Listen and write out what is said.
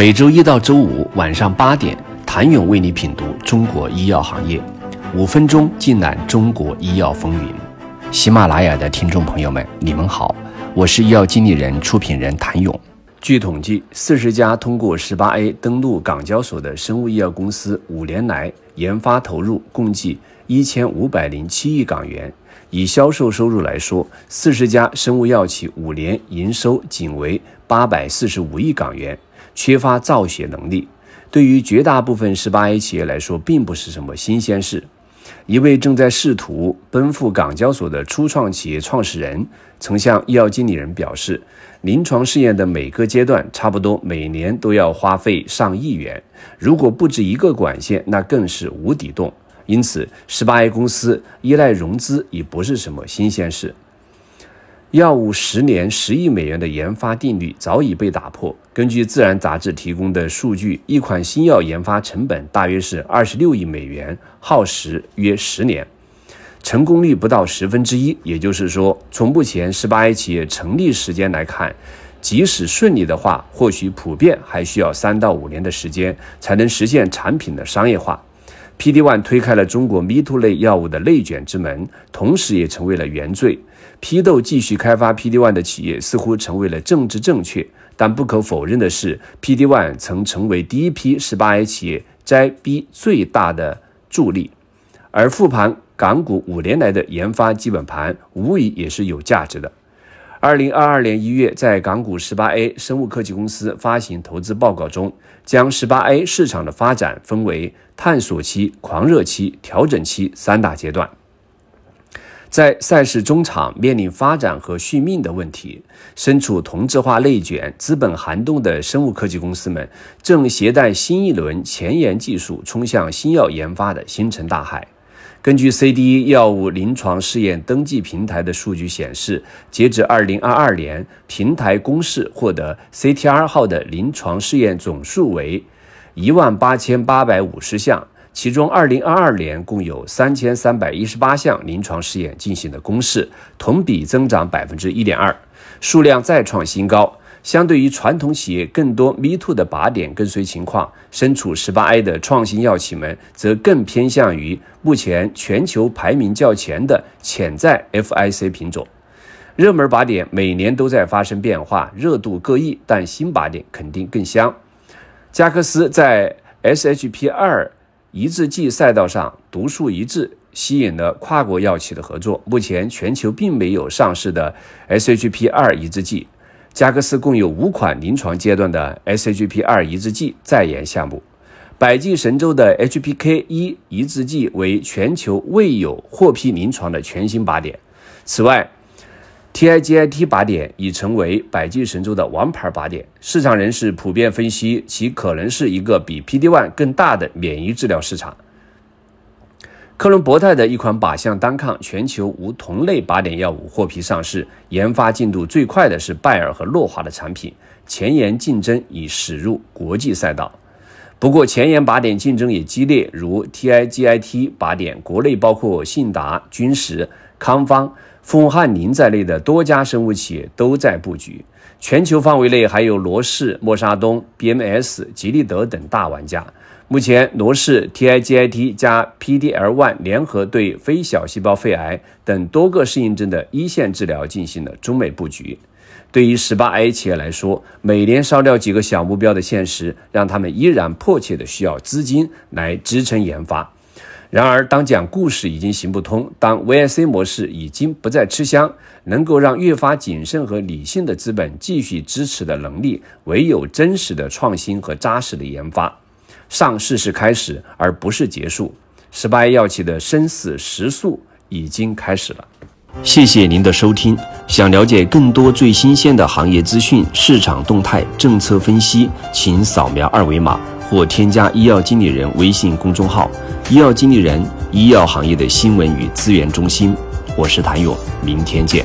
每周一到周五晚上八点，谭勇为你品读中国医药行业，五分钟尽览中国医药风云。喜马拉雅的听众朋友们，你们好，我是医药经理人、出品人谭勇。据统计，四十家通过十八 A 登陆港交所的生物医药公司，五年来研发投入共计一千五百零七亿港元。以销售收入来说，四十家生物药企五年营收仅为八百四十五亿港元，缺乏造血能力。对于绝大部分十八 A 企业来说，并不是什么新鲜事。一位正在试图奔赴港交所的初创企业创始人曾向医药经理人表示，临床试验的每个阶段差不多每年都要花费上亿元，如果不止一个管线，那更是无底洞。因此，十八 A 公司依赖融资已不是什么新鲜事。药物十年十亿美元的研发定律早已被打破。根据《自然》杂志提供的数据，一款新药研发成本大约是二十六亿美元，耗时约十年，成功率不到十分之一。也就是说，从目前十八 A 企业成立时间来看，即使顺利的话，或许普遍还需要三到五年的时间才能实现产品的商业化。PD-1 推开了中国 Me-too 类药物的内卷之门，同时也成为了原罪。批斗继续开发 PD-1 的企业似乎成为了政治正确，但不可否认的是，PD-1 曾成为第一批 18A 企业摘逼最大的助力。而复盘港股五年来的研发基本盘，无疑也是有价值的。二零二二年一月，在港股十八 A 生物科技公司发行投资报告中，将十八 A 市场的发展分为探索期、狂热期、调整期三大阶段。在赛事中场面临发展和续命的问题，身处同质化内卷、资本寒冬的生物科技公司们，正携带新一轮前沿技术冲向新药研发的星辰大海。根据 CDE 药物临床试验登记平台的数据显示，截至2022年，平台公示获得 CTR 号的临床试验总数为18,850项，其中2022年共有3,318项临床试验进行了公示，同比增长1.2%，数量再创新高。相对于传统企业，更多 Me Too 的靶点跟随情况，身处十八 A 的创新药企们则更偏向于目前全球排名较前的潜在 FIC 品种。热门靶点每年都在发生变化，热度各异，但新靶点肯定更香。加克斯在 SHP2 抑制剂赛道上独树一帜，吸引了跨国药企的合作。目前全球并没有上市的 SHP2 抑制剂。加格斯共有五款临床阶段的 SHP2 抑制剂在研项目，百济神州的 HPK1 抑制剂为全球未有获批临床的全新靶点。此外，TIGIT 靶点已成为百济神州的王牌靶点，市场人士普遍分析其可能是一个比 PD-1 更大的免疫治疗市场。克伦博泰的一款靶向单抗全球无同类靶点药物获批上市，研发进度最快的是拜耳和诺华的产品，前沿竞争已驶入国际赛道。不过，前沿靶点竞争也激烈，如 TIGIT 靶点，国内包括信达、君实、康方、丰汉宁在内的多家生物企业都在布局。全球范围内还有罗氏、默沙东、BMS、吉利德等大玩家。目前，罗氏 TIGIT 加 PDL1 联合对非小细胞肺癌等多个适应症的一线治疗进行了中美布局。对于 18A 企业来说，每年烧掉几个小目标的现实，让他们依然迫切的需要资金来支撑研发。然而，当讲故事已经行不通，当 VIC 模式已经不再吃香，能够让越发谨慎和理性的资本继续支持的能力，唯有真实的创新和扎实的研发。上市是开始，而不是结束。十八药企的生死时速已经开始了。谢谢您的收听。想了解更多最新鲜的行业资讯、市场动态、政策分析，请扫描二维码或添加医药经理人微信公众号“医药经理人”——医药行业的新闻与资源中心。我是谭勇，明天见。